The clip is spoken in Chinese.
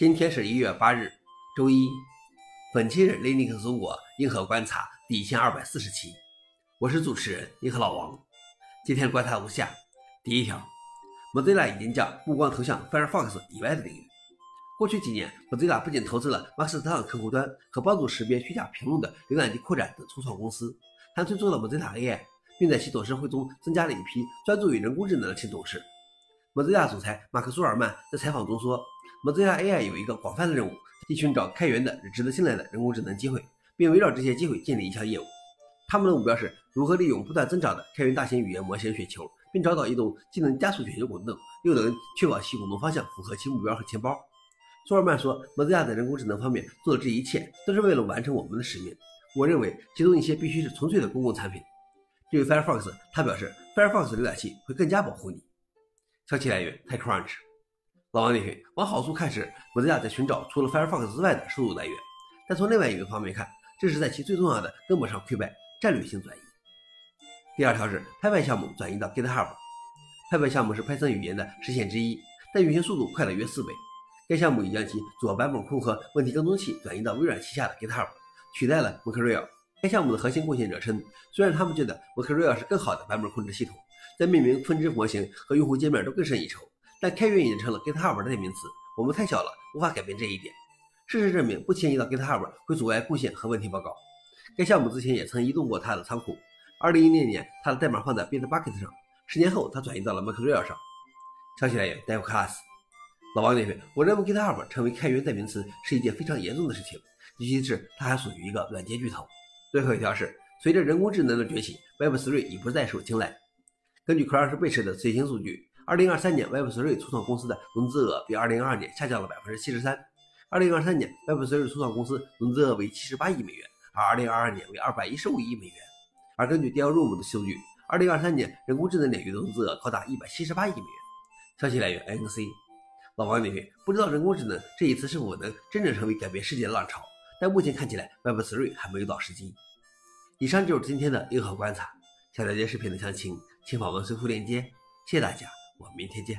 今天是一月八日，周一。本期是 Linux 中国硬核观察第一千二百四十期，我是主持人硬核老王。今天观察如下：第一条，Mozilla 已经将目光投向 Firefox 以外的领域。过去几年，Mozilla 不仅投资了 Mastodon 客户端和帮助识别虚假评论的浏览器扩展等初创公司，还推出了 Mozilla AI，并在其董事会中增加了一批专注于人工智能的新董事。Mozilla 总裁马克·苏尔曼在采访中说。Mozilla AI 有一个广泛的任务，即寻找开源的、值得信赖的人工智能机会，并围绕这些机会建立一项业务。他们的目标是如何利用不断增长的开源大型语言模型雪球，并找到一种既能加速雪球滚动，又能确保其滚动方向符合其目标和钱包。苏尔曼说，Mozilla 在人工智能方面做的这一切，都是为了完成我们的使命。我认为其中一些必须是纯粹的公共产品。至于 Firefox，他表示，Firefox 浏览器会更加保护你。消息来源：TechCrunch。老王点评：往好处看是，Mozilla 在寻找除了 Firefox 之外的收入来源，但从另外一个方面看，这是在其最重要的根本上溃败战略性转移。第二条是 Python 项目转移到 GitHub。Python 项目是 Python 语言的实现之一，但运行速度快了约四倍。该项目已将其主要版本库和问题跟踪器转移到微软旗下的 GitHub，取代了 Mercurial。该项目的核心贡献者称，虽然他们觉得 Mercurial 是更好的版本控制系统，在命名、分支模型和用户界面都更胜一筹。但开源已经成了 GitHub 的代名词，我们太小了，无法改变这一点。事实证明，不迁移到 GitHub 会阻碍贡献和问题报告。该项目之前也曾移动过它的仓库。2016年，它的代码放在 Bitbucket 上，十年后，它转移到了 Mercurial 上。消息来源：DevClass。老王点评：我认为 GitHub 成为开源代名词是一件非常严重的事情，尤其是它还属于一个软件巨头。最后一条是，随着人工智能的崛起，Web3 已不再受青睐。根据 Crunchbase 的最新数据。二零二三年 Web Three 初创公司的融资额比二零二二年下降了百分之七十三。二零二三年 Web Three 初创公司融资额为七十八亿美元，而二零二二年为二百一十五亿美元。而根据 d e l r o o m 的数据，二零二三年人工智能领域的融资额高达一百七十八亿美元。消息来源：N C。老王点评：不知道人工智能这一次是否能真正成为改变世界的浪潮，但目前看起来 Web Three 还没有到时机。以上就是今天的硬核观察。想了解视频的详情，请访问随后链接。谢谢大家。我们明天见。